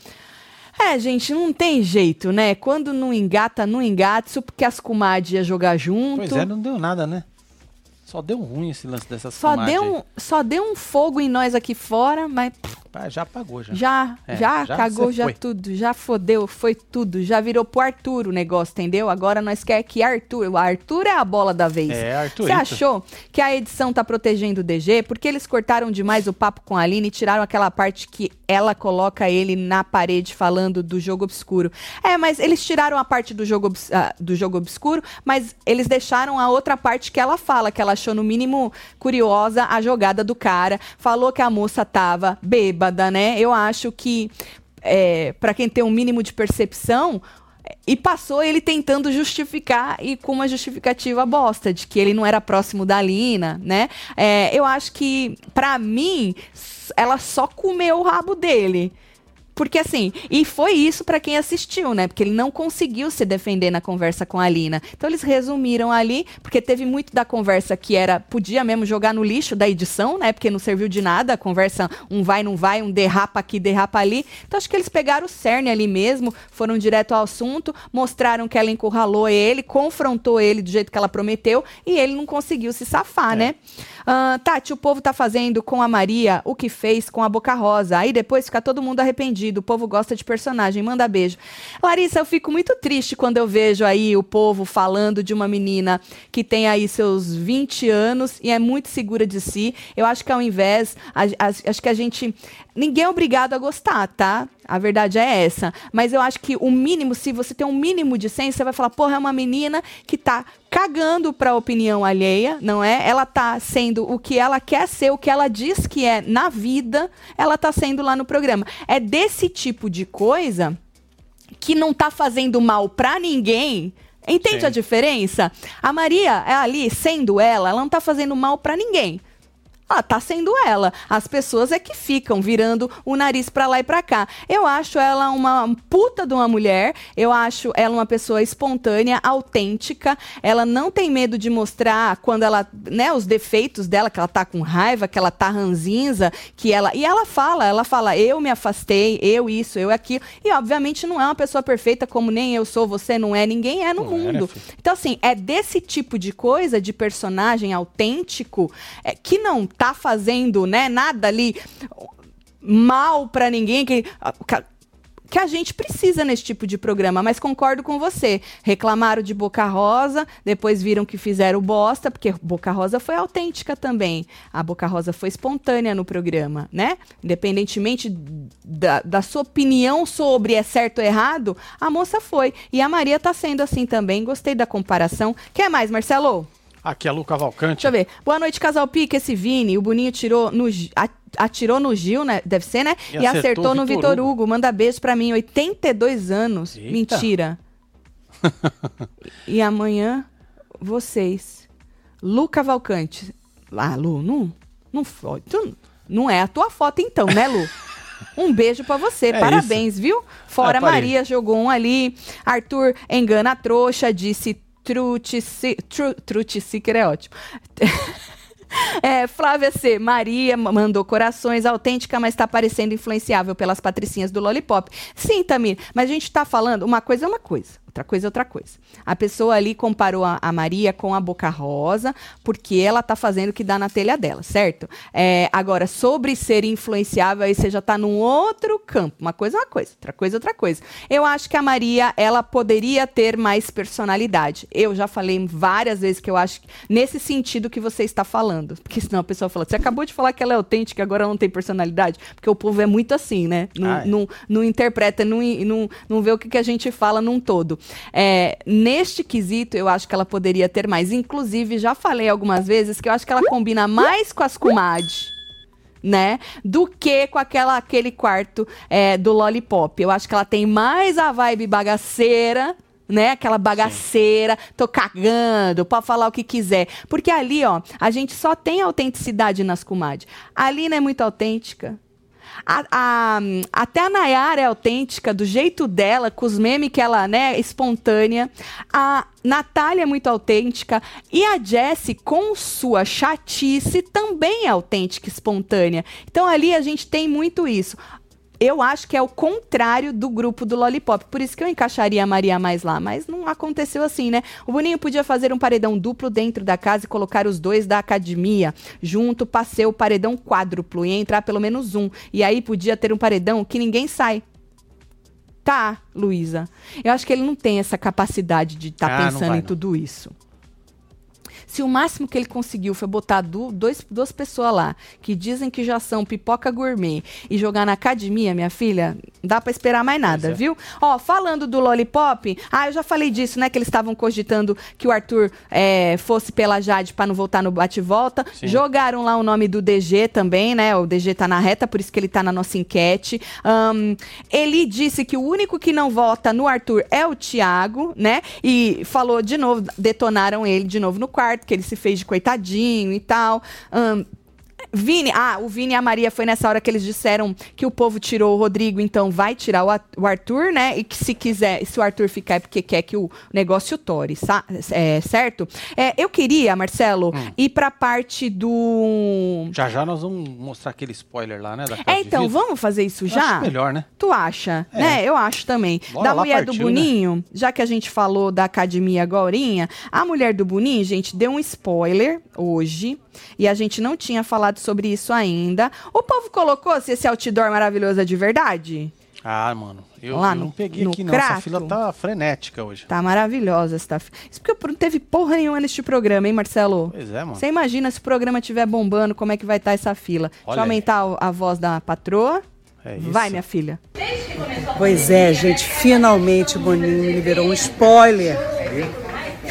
Speaker 1: É, gente, não tem jeito, né? Quando não engata, não engata. Isso porque as comadres iam jogar junto.
Speaker 2: Pois é, não deu nada, né? Só deu ruim esse lance dessas
Speaker 1: Só deu, um, só deu um fogo em nós aqui fora, mas
Speaker 2: Ah, já apagou, já.
Speaker 1: já,
Speaker 2: É,
Speaker 1: já,
Speaker 2: já
Speaker 1: cagou,
Speaker 2: você
Speaker 1: já
Speaker 2: foi.
Speaker 1: tudo, já fodeu, foi tudo, já virou pro Arthur o negócio, entendeu? Agora nós quer que Arthur, o Arthur é a bola da vez.
Speaker 2: É,
Speaker 1: Você
Speaker 2: Arthurito.
Speaker 1: achou que a edição tá protegendo o DG? Porque eles cortaram demais o papo com a Aline e tiraram aquela parte que ela coloca ele na parede falando do jogo obscuro. É, mas eles tiraram a parte do jogo, ah, do jogo obscuro, mas eles deixaram a outra parte que ela fala, que ela achou no mínimo curiosa a jogada do cara. Falou que a moça tava bêbada, né? Eu acho que, é, para quem tem um mínimo de percepção, e passou ele tentando justificar e com uma justificativa bosta, de que ele não era próximo da Lina, né? É, eu acho que, pra mim, ela só comeu o rabo dele. Porque assim, e foi isso pra quem assistiu, né? Porque ele não conseguiu se defender na conversa com a Lina. Então eles resumiram ali, porque teve muito da conversa que era podia mesmo jogar no lixo da edição, né? Porque não serviu de nada, a conversa um vai não vai, um derrapa aqui, derrapa ali. Então acho que eles pegaram o cerne ali mesmo, foram direto ao assunto, mostraram que ela encurralou ele, confrontou ele do jeito que ela prometeu e ele não conseguiu se safar, né? Ah, Tati, o povo tá fazendo com a Maria o que fez com a Boca Rosa. Aí depois fica todo mundo arrependido. O povo gosta de personagem. Manda beijo. Larissa, eu fico muito triste quando eu vejo aí o povo falando de uma menina que tem aí seus 20 anos e é muito segura de si. Eu acho que ao invés, a- a- acho que a gente. Ninguém é obrigado a gostar, tá? A verdade é essa. Mas eu acho que o mínimo, se você tem um mínimo de senso, você vai falar, porra, é uma menina que tá cagando pra opinião alheia, não é? Ela tá sendo o que ela quer ser, o que ela diz que é na vida, ela tá sendo lá no programa. É desse tipo de coisa que não tá fazendo mal pra ninguém. Entende
Speaker 2: Sim.
Speaker 1: a diferença? A Maria é ali, sendo ela, ela não tá fazendo mal pra ninguém. Ela tá sendo ela. As pessoas é que ficam virando o nariz pra lá e pra cá. Eu acho ela uma puta de uma mulher. Eu acho ela uma pessoa espontânea, autêntica. Ela não tem medo de mostrar quando ela, né, os defeitos dela, que ela tá com raiva, que ela tá ranzinza, que ela. E ela fala, ela fala, eu me afastei, eu isso, eu aquilo. E obviamente não é uma pessoa perfeita, como nem eu sou, você não é, ninguém é no
Speaker 2: Não é,
Speaker 1: mundo.
Speaker 2: filho?
Speaker 1: Então, assim, é desse tipo de coisa, de personagem autêntico, é, que não tá fazendo, né, nada ali mal pra ninguém, que, que a gente precisa nesse tipo de programa, mas concordo com você. Reclamaram de Boca Rosa, depois viram que fizeram bosta, porque Boca Rosa foi autêntica também. A Boca Rosa foi espontânea no programa, né? Independentemente da, da sua opinião sobre é certo ou errado, a moça foi. E a Maria tá sendo assim também. Gostei da comparação. Quer mais, Marcelo?
Speaker 2: Aqui é Lu Cavalcante.
Speaker 1: Deixa eu ver. Boa noite, casal Pique. Esse Vini, o Boninho tirou no, atirou no Gil, né? Deve ser, né?
Speaker 2: E
Speaker 1: E,
Speaker 2: acertou
Speaker 1: acertou, no
Speaker 2: Vitor
Speaker 1: Vitor Hugo. Manda beijo pra mim. 82 anos.
Speaker 2: Eita.
Speaker 1: Mentira. e amanhã, vocês. Lu Cavalcante. Ah, Lu, não, não foi. Tu, não é a tua foto, então, né, Lu? Um beijo pra você,
Speaker 2: É
Speaker 1: parabéns, viu? Fora
Speaker 2: parei.
Speaker 1: Maria jogou um ali. Arthur engana a trouxa, disse Truticiker é ótimo. É, Flávia C. Maria mandou corações, autêntica, mas está parecendo influenciável pelas patricinhas do Lollipop. Sim, Tamir, mas a gente está falando, uma coisa é uma coisa. Outra coisa é outra coisa. A pessoa ali comparou a, a Maria com a Boca Rosa, porque ela tá fazendo o que dá na telha dela, certo? É, agora, sobre ser influenciável, aí você já tá num outro campo. Uma coisa é uma coisa, outra coisa é outra coisa. Eu acho que a Maria, ela poderia ter mais personalidade. Eu já falei várias vezes que eu acho que, nesse sentido que você está falando. Porque senão a pessoa fala, você acabou de falar que ela é autêntica, agora não tem personalidade. Porque o povo é muito assim, né? Não, ah, é. não, não interpreta, não, não, não vê o que, que a gente fala num todo. É, neste quesito, eu acho que ela poderia ter mais. Inclusive, já falei algumas vezes que eu acho que ela combina mais com as comadres né? Do que com aquela, aquele quarto é, do Lollipop. Eu acho que ela tem mais a vibe bagaceira, né? Aquela bagaceira, Sim. tô cagando, pode falar o que quiser. Porque ali, ó, a gente só tem autenticidade nas comadres. Ali não é muito autêntica. A, até a Nayara é autêntica, do jeito dela, com os memes que ela, né, espontânea. A Natália é muito autêntica. E a Jessie, com sua chatice, também é autêntica, espontânea. Então ali a gente tem muito isso eu acho que é o contrário do grupo do Lollipop. Por isso que eu encaixaria a Maria mais lá. Mas não aconteceu assim, né? O Boninho podia fazer um paredão duplo dentro da casa e colocar os dois da academia junto, passei o paredão quádruplo e entrar pelo menos um. E aí podia ter um paredão que ninguém sai. Tá, Luísa. Eu acho que ele não tem essa capacidade de estar tá ah, pensando em tudo isso. Se o máximo que ele conseguiu foi botar du dois, duas pessoas lá, que dizem que já são pipoca gourmet, e jogar na academia, minha filha, dá para esperar mais nada, é. viu? Ó, falando do Lollipop, ah, eu já falei disso, né? Que eles estavam cogitando que o Arthur é, fosse pela Jade para não voltar no bate-volta. Jogaram lá o nome do DG também, né? O DG tá na reta, por isso que ele tá na nossa enquete. Um, ele disse que o único que não vota no Arthur é o Thiago, né? E falou de novo, detonaram ele de novo no quarto que ele se fez de coitadinho e tal. Um, Vini, ah, o Vini e a Maria foi nessa hora que eles disseram que o povo tirou o Rodrigo, então vai tirar o, Arthur, né? E que se quiser, se o Arthur ficar é porque quer que o negócio tore, é, certo? É, eu queria, Marcelo, hum. ir pra parte do.
Speaker 2: Já já nós vamos mostrar aquele spoiler lá, né?
Speaker 1: é, então, vamos fazer isso já?
Speaker 2: Acho melhor, né?
Speaker 1: Tu acha? É. Né? Eu acho também. Bora da mulher partiu, do né? Boninho, né? já que a gente falou da academia agora, a mulher do Boninho, gente, deu um spoiler hoje e a gente não tinha falado sobre isso ainda. O povo colocou se esse outdoor maravilhoso é de verdade?
Speaker 2: Ah, mano, eu, Lá eu não peguei no aqui não. Crato. Essa fila tá frenética hoje.
Speaker 1: Tá maravilhosa essa fila. Isso porque não teve porra nenhuma neste programa, hein, Marcelo?
Speaker 2: Pois é, mano.
Speaker 1: Você imagina se o programa estiver bombando, como é que vai estar tá essa fila? Olha Deixa eu aumentar a, a voz da patroa. É isso. Vai, minha filha.
Speaker 3: Pois é, gente, finalmente o Boninho liberou um spoiler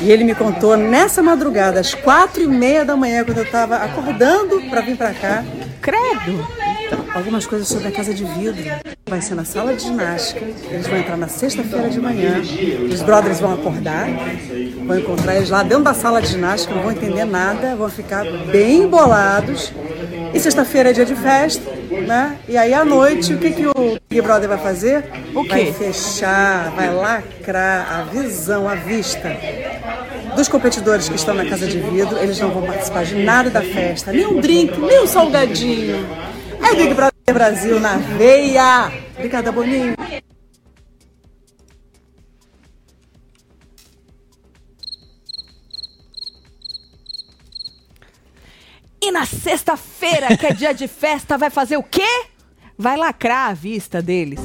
Speaker 3: e ele me contou nessa madrugada, às quatro e meia da manhã, quando eu estava acordando para vir para cá.
Speaker 1: Credo!
Speaker 3: Algumas coisas sobre a casa de vidro. Vai ser na sala de ginástica. Eles vão entrar na sexta-feira de manhã. Os brothers vão acordar. Vão encontrar eles lá dentro da sala de ginástica. Não vão entender nada. Vão ficar bem bolados. E sexta-feira é dia de festa, né? E aí à noite, o que, que o Big Brother vai fazer?
Speaker 1: O quê?
Speaker 3: Vai fechar, vai lacrar a visão, a vista dos competidores que estão na casa de vidro. Eles não vão participar de nada da festa, nem um drink, nem um salgadinho. É Big Brother Brasil na veia. Obrigada, Boninho.
Speaker 1: E na sexta-feira, que é dia de festa, vai fazer o quê? Vai lacrar a vista deles.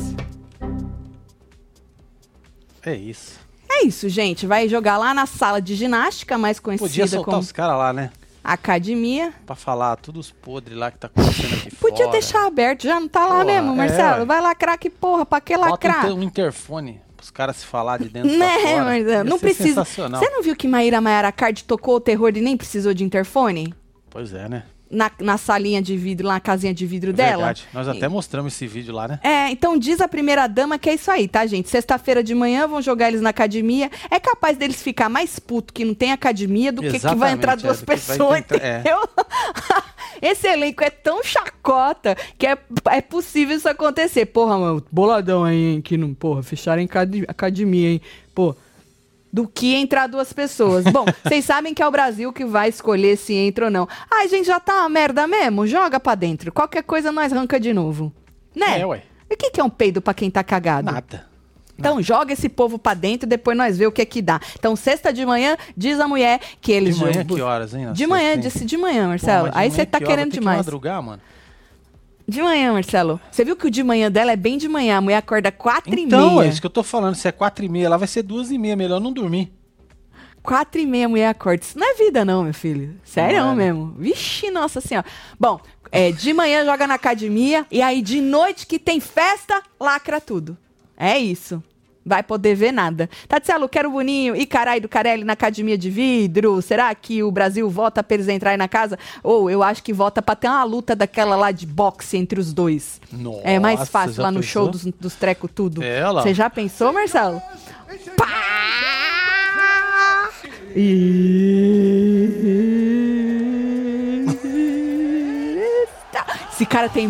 Speaker 2: É isso.
Speaker 1: É isso, gente. Vai jogar lá na sala de ginástica, mais conhecida
Speaker 2: Podia soltar
Speaker 1: como...
Speaker 2: os caras lá, né?
Speaker 1: Academia.
Speaker 2: Pra falar todos os podres lá que tá acontecendo aqui
Speaker 1: Podia fora. deixar aberto, já não tá lá mesmo, Marcelo. É, Vai lacrar que porra, pra que lacrar?
Speaker 2: Bota um, interfone os caras se falar de dentro
Speaker 1: né, pra fora. Marcelo, não precisa. Você não viu que Maíra Maiara Card tocou o terror e nem precisou de interfone?
Speaker 2: Pois é, né?
Speaker 1: Na, na, salinha de vidro, na casinha de vidro é dela. Verdade.
Speaker 2: Nós até mostramos esse vídeo lá, né?
Speaker 1: É, então diz a primeira dama que é isso aí, tá, gente? Sexta-feira de manhã vão jogar eles na academia. É capaz deles ficar mais puto que não tem academia do Exatamente, que, que vai entrar duas é, pessoas, tentar, é. entendeu? É. Esse elenco é tão chacota que é, é possível isso acontecer. Porra, mano, boladão aí, hein? Que não, porra, fecharam em academia, hein? Pô, do que entrar duas pessoas. Bom, vocês sabem que é o Brasil que vai escolher se entra ou não. Ai, gente, já tá uma merda mesmo? Joga pra dentro. Qualquer coisa nós arranca de novo. Né?
Speaker 2: É, ué.
Speaker 1: E o que, que é um peido pra quem tá cagado?
Speaker 2: Nada.
Speaker 1: Então joga esse povo pra dentro e depois nós vê o que que dá. Então sexta de manhã, diz a mulher que eles...
Speaker 2: De manhã,
Speaker 1: jogam-
Speaker 2: que horas, hein?
Speaker 1: De manhã,
Speaker 2: sexta, hein?
Speaker 1: disse de manhã,
Speaker 2: Pô,
Speaker 1: Marcelo.
Speaker 2: mas de
Speaker 1: Aí
Speaker 2: manhã
Speaker 1: você tá querendo
Speaker 2: ter que
Speaker 1: demais.
Speaker 2: madrugar, mano.
Speaker 1: De manhã, Marcelo. Você viu que o de manhã dela é bem de manhã. A mulher acorda quatro
Speaker 2: Então,
Speaker 1: e meia.
Speaker 2: é isso que eu tô falando. Se é quatro e meia, lá vai ser duas e meia. Melhor não dormir.
Speaker 1: Quatro e meia a mulher acorda. Isso não é vida, não, meu filho. Sério
Speaker 2: Não é,
Speaker 1: mesmo. Vixe, nossa senhora. Bom, é, de manhã joga na academia e aí de noite que tem festa, lacra tudo. É isso. Vai poder ver nada. Tatielo, quero o Boninho e caralho do Carelli na academia de vidro. Será que o Brasil vota pra eles entrarem na casa? Ou eu acho que vota pra ter uma luta daquela lá de boxe entre os dois.
Speaker 2: Nossa,
Speaker 1: é mais fácil lá no
Speaker 2: pensou?
Speaker 1: show dos, dos treco tudo.
Speaker 2: É.
Speaker 1: Você já pensou, Marcelo? Pá! Esse cara tem.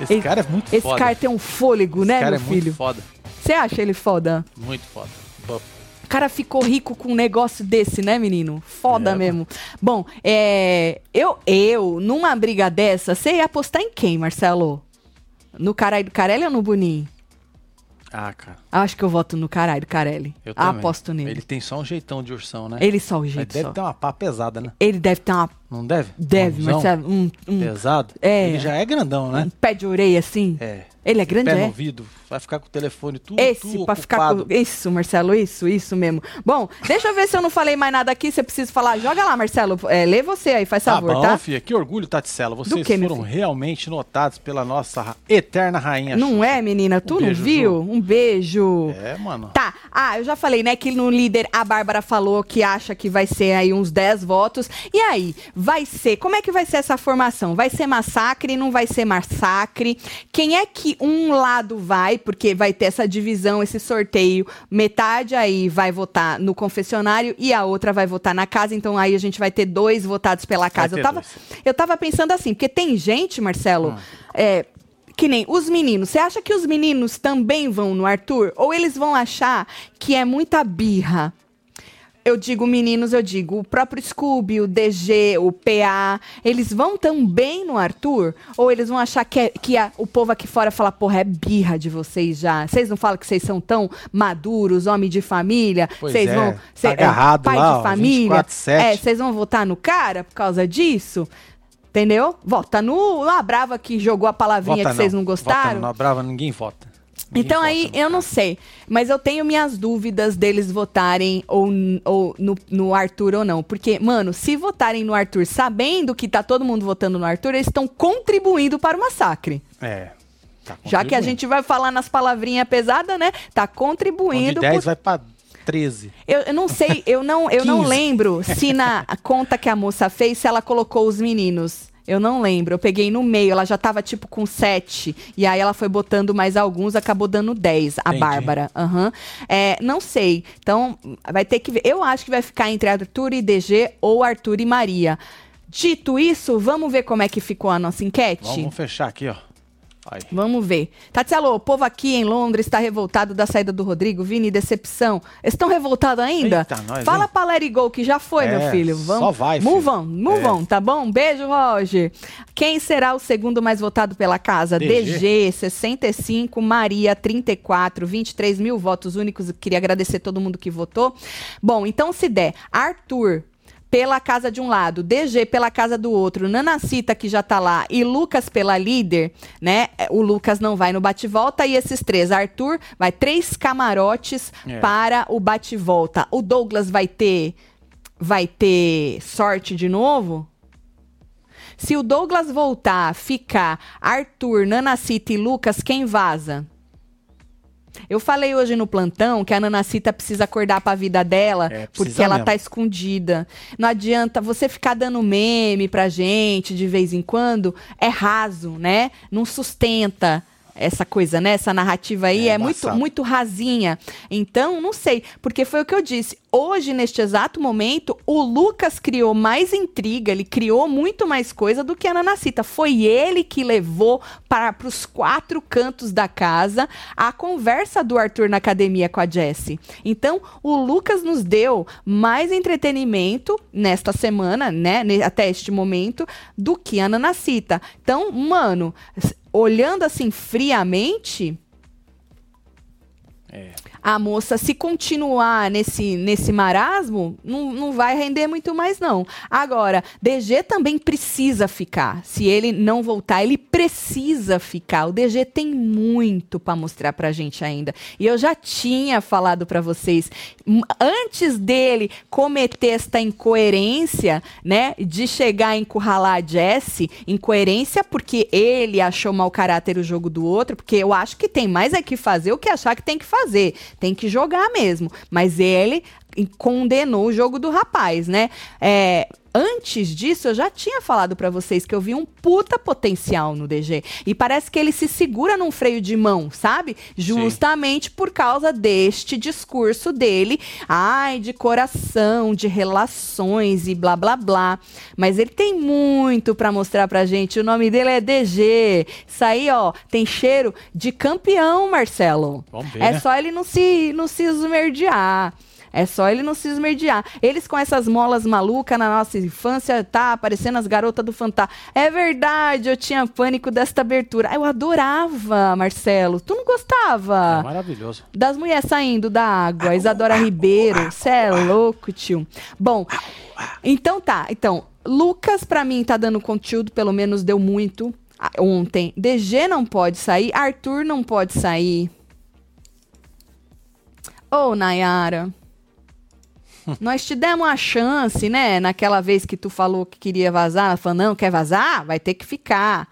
Speaker 2: Esse cara é muito
Speaker 1: Esse
Speaker 2: foda.
Speaker 1: cara tem um fôlego,
Speaker 2: Esse
Speaker 1: né, meu
Speaker 2: é
Speaker 1: filho?
Speaker 2: muito foda.
Speaker 1: Você acha ele foda?
Speaker 2: Muito foda.
Speaker 1: O cara ficou rico com um negócio desse, né, menino? Foda
Speaker 2: É,
Speaker 1: mesmo. Bom, é, eu, eu, numa briga dessa, você ia apostar em quem, Marcelo? No caralho do Carelli ou no Boninho?
Speaker 2: Ah, cara.
Speaker 1: Acho que eu voto no caralho do Carelli.
Speaker 2: Eu
Speaker 1: Ah,
Speaker 2: também.
Speaker 1: aposto nele.
Speaker 2: Ele tem só um jeitão de ursão, né?
Speaker 1: Ele só o
Speaker 2: Mas
Speaker 1: jeito
Speaker 2: deve
Speaker 1: só.
Speaker 2: ter uma pá pesada, né?
Speaker 1: Ele deve ter uma.
Speaker 2: Não deve?
Speaker 1: Deve, Marcelo. Um, um,
Speaker 2: Pesado?
Speaker 1: É.
Speaker 2: Ele já é grandão, né?
Speaker 1: um pé de orelha assim.
Speaker 2: É.
Speaker 1: Ele é grande,
Speaker 2: Pé
Speaker 1: é?
Speaker 2: ouvido, vai ficar com o telefone tudo,
Speaker 1: Esse, pra ficar com. Isso, Marcelo, isso, isso mesmo. Bom, deixa eu ver se eu não falei mais nada aqui. Você precisa falar. Joga lá, Marcelo. É, lê você aí, faz
Speaker 2: Tá
Speaker 1: favor,
Speaker 2: bom,
Speaker 1: tá?
Speaker 2: Que orgulho, Taticela. Vocês
Speaker 1: quê, meu
Speaker 2: foram realmente notados pela nossa eterna rainha
Speaker 1: Não
Speaker 2: Xuxa.
Speaker 1: é, menina? Tu não
Speaker 2: beijo,
Speaker 1: viu? Um beijo.
Speaker 2: É, mano.
Speaker 1: Tá, ah, eu já falei, né, que no líder a Bárbara falou que acha que vai ser aí uns 10 votos. E aí, vai ser, como é que vai ser essa formação? Vai ser massacre, não vai ser massacre? Quem é que um lado vai, porque vai ter essa divisão, esse sorteio, metade aí vai votar no confessionário e a outra vai votar na casa, então aí a gente vai ter dois votados pela casa. Eu tava,
Speaker 2: dois.
Speaker 1: eu tava pensando assim, porque tem gente, Marcelo, é, que nem os meninos. Você acha que os meninos também vão no Arthur? Ou eles vão achar que é muita birra? Eu digo meninos, eu digo o próprio Scooby, o DG, o PA, eles vão também no Arthur? Ou eles vão achar que, é- que a- o povo aqui fora fala, porra, é birra de vocês já? Vocês não falam que vocês são tão maduros, homem de família? Vocês
Speaker 2: é,
Speaker 1: vão.
Speaker 2: tá
Speaker 1: cê- é,
Speaker 2: agarrado
Speaker 1: pai
Speaker 2: lá,
Speaker 1: de
Speaker 2: ó,
Speaker 1: família?
Speaker 2: 24/7.
Speaker 1: É, vocês vão votar no cara por causa disso? Entendeu? Vota no na Brava que jogou a palavrinha
Speaker 2: Vota
Speaker 1: que vocês não
Speaker 2: Vota
Speaker 1: gostaram.
Speaker 2: não. Na Brava ninguém vota.
Speaker 1: Então aí, eu não sei. Mas eu tenho minhas dúvidas deles votarem ou, ou no, no Arthur ou não. Porque, mano, se votarem no Arthur sabendo que tá todo mundo votando no Arthur, eles estão contribuindo para o massacre.
Speaker 2: É. Tá
Speaker 1: Já que a gente vai falar nas palavrinhas pesadas, né? Tá contribuindo.
Speaker 2: 10
Speaker 1: por-
Speaker 2: vai pra 13.
Speaker 1: Eu, eu não sei, eu não, eu não
Speaker 2: 15.
Speaker 1: lembro se na conta que a moça fez, se ela colocou os meninos. Eu não lembro. Eu peguei no meio, ela já tava tipo com sete. E aí ela foi botando mais alguns, acabou dando 10, a
Speaker 2: Entendi.
Speaker 1: Bárbara. Aham. É, não sei. Então, vai ter que ver. Eu acho que vai ficar entre Arthur e DG ou Arthur e Maria. Dito isso, vamos ver como é que ficou a nossa enquete?
Speaker 2: Vamos fechar aqui, ó. Aí.
Speaker 1: Vamos ver. Tatielo, o povo aqui em Londres está revoltado da saída do Rodrigo. Vini, decepção. Estão revoltados ainda?
Speaker 2: Eita, nós,
Speaker 1: Fala
Speaker 2: hein?
Speaker 1: pra Let It Go, que já foi,
Speaker 2: É,
Speaker 1: meu filho.
Speaker 2: só
Speaker 1: Vamos.
Speaker 2: vai,
Speaker 1: Move on, move
Speaker 2: É.
Speaker 1: on, tá bom? Beijo, Roger. Quem será o segundo mais votado pela casa?
Speaker 2: DG.
Speaker 1: DG, 65, Maria, 34, 23 mil votos únicos. Queria agradecer todo mundo que votou. Bom, então se der, Arthur pela casa de um lado, DG pela casa do outro, Nanacita que já tá lá e Lucas pela líder, né? O Lucas não vai no bate-volta e esses três, Arthur vai três camarotes
Speaker 2: É.
Speaker 1: para o bate-volta. O Douglas vai ter vai ter sorte de novo? Se o Douglas voltar, ficar Arthur, Nanacita e Lucas, quem vaza? Eu falei hoje no plantão que a Nanacita precisa acordar pra vida dela,
Speaker 2: É,
Speaker 1: porque ela
Speaker 2: mesmo.
Speaker 1: tá escondida. Não adianta você ficar dando meme pra gente de vez em quando, é raso, né? Não sustenta. Essa coisa, né? Essa narrativa aí é, é muito, muito rasinha. Então, não sei, porque foi o que eu disse. Hoje, neste exato momento, o Lucas criou mais intriga, ele criou muito mais coisa do que a Nanacita. Foi ele que levou para os quatro cantos da casa a conversa do Arthur na academia com a Jessie. Então, o Lucas nos deu mais entretenimento nesta semana, né? Até este momento, do que a Nanacita. Então, mano, olhando assim friamente. É a moça, se continuar nesse, nesse marasmo, não, não vai render muito mais, não. Agora, DG também precisa ficar. Se ele não voltar, ele precisa ficar. O DG tem muito para mostrar pra gente ainda. E eu já tinha falado para vocês, antes dele cometer esta incoerência, né, de chegar a encurralar a Jesse, incoerência porque ele achou mau caráter o jogo do outro, porque eu acho que tem mais é que fazer o que achar que tem que fazer tem que jogar mesmo. Mas ele condenou o jogo do rapaz, né? É, antes disso, eu já tinha falado para vocês que eu vi um puta potencial no DG. E parece que ele se segura num freio de mão, sabe? Justamente Sim. por causa deste discurso dele. Ai, de coração, de relações e blá blá blá. Mas ele tem muito para mostrar pra gente. O nome dele é DG. Isso aí, ó, tem cheiro de campeão, Marcelo. Vamos ver, é né? só ele não se, não se esmerdear. É só ele não se esmerdear. Eles com essas molas malucas na nossa infância, tá aparecendo as garotas do Fantasma. É verdade, eu tinha pânico desta abertura. Eu adorava, Marcelo. Tu não gostava?
Speaker 2: É maravilhoso.
Speaker 1: Das mulheres saindo da água. Isadora Ribeiro. Você é louco, tio. Bom, então tá. Então, Lucas, pra mim, tá dando conteúdo, pelo menos deu muito ontem. DG não pode sair, Arthur não pode sair. Ô, oh, Nayara. Nós te demos uma chance, né? Naquela vez que tu falou que queria vazar, ela falou, não, quer vazar? Vai ter que ficar.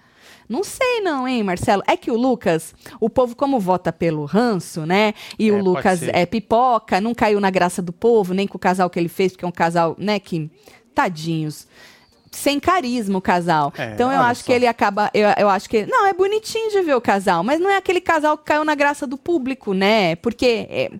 Speaker 1: Não sei não, hein, Marcelo? É que o Lucas, o povo como vota pelo ranço, né? E é, o Lucas é pipoca, não caiu na graça do povo, nem com o casal que ele fez, porque é um casal, né, que tadinhos sem carisma o casal. É, então eu acho só. que ele acaba. Eu, eu acho que. Não, é bonitinho de ver o casal, mas não é aquele casal que caiu na graça do público, né? Porque. É,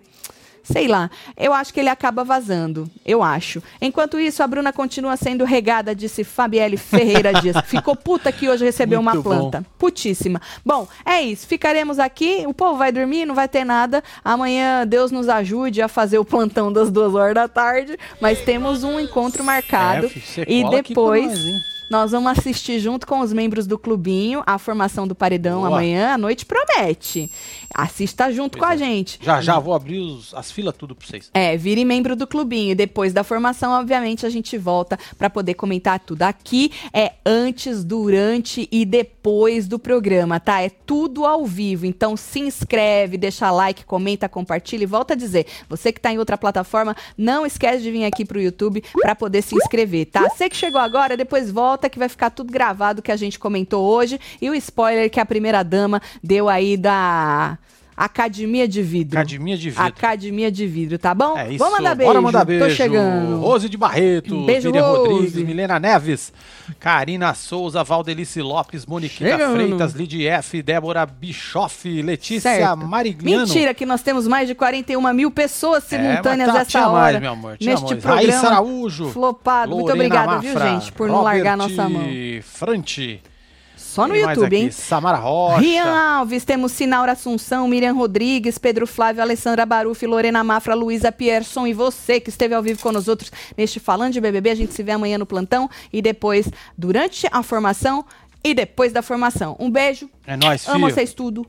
Speaker 1: Sei lá. Eu acho que ele acaba vazando. Eu acho. Enquanto isso, a Bruna continua sendo regada, disse Fabielle Ferreira Dias. Ficou puta que hoje recebeu Muito uma planta. Bom. Putíssima. Bom, é isso. Ficaremos aqui. O povo vai dormir, não vai ter nada. Amanhã, Deus nos ajude a fazer o plantão das duas horas da tarde. Mas temos um encontro marcado. É, e depois. Nós vamos assistir junto com os membros do clubinho a formação do paredão Boa. amanhã. A noite promete. Assista junto pois com é. a gente.
Speaker 2: Já já vou abrir os, as filas tudo para vocês.
Speaker 1: É, vire membro do clubinho. E depois da formação, obviamente, a gente volta para poder comentar tudo. Aqui é antes, durante e depois do programa, tá? É tudo ao vivo. Então se inscreve, deixa like, comenta, compartilha e volta a dizer. Você que está em outra plataforma, não esquece de vir aqui pro YouTube para poder se inscrever, tá? Você que chegou agora, depois volta volta que vai ficar tudo gravado que a gente comentou hoje e o spoiler que a primeira dama deu aí da Academia de Vidro.
Speaker 2: Academia de Vidro.
Speaker 1: Academia de Vidro, tá bom?
Speaker 2: É isso. Vamos mandar beijo. Bora mandar beijo.
Speaker 1: Tô chegando.
Speaker 2: Rose de Barreto,
Speaker 1: beijo, Miriam Rose. Rodrigues,
Speaker 2: Milena Neves, Karina Souza, Valdelice Lopes, Moniquita chegando. Freitas, Lidia F, Débora Bischoff, Letícia certo. Marignano.
Speaker 1: Mentira que nós temos mais de 41 mil pessoas é, simultâneas é, tá, essa hora. Mais, meu amor, neste programa.
Speaker 2: Raíssa Araújo.
Speaker 1: Flopado. Lorena Muito obrigada, viu, gente, por Robert não largar nossa mão.
Speaker 2: Frante.
Speaker 1: Só no YouTube, hein?
Speaker 2: Samara Rocha.
Speaker 1: Rian Alves, temos Sinaura Assunção, Miriam Rodrigues, Pedro Flávio, Alessandra Baruf, Lorena Mafra, Luísa Pierson e você que esteve ao vivo com nós outros neste Falando de BBB. A gente se vê amanhã no plantão e depois, durante a formação e depois da formação. Um beijo.
Speaker 2: É nóis,
Speaker 1: Amo vocês tudo.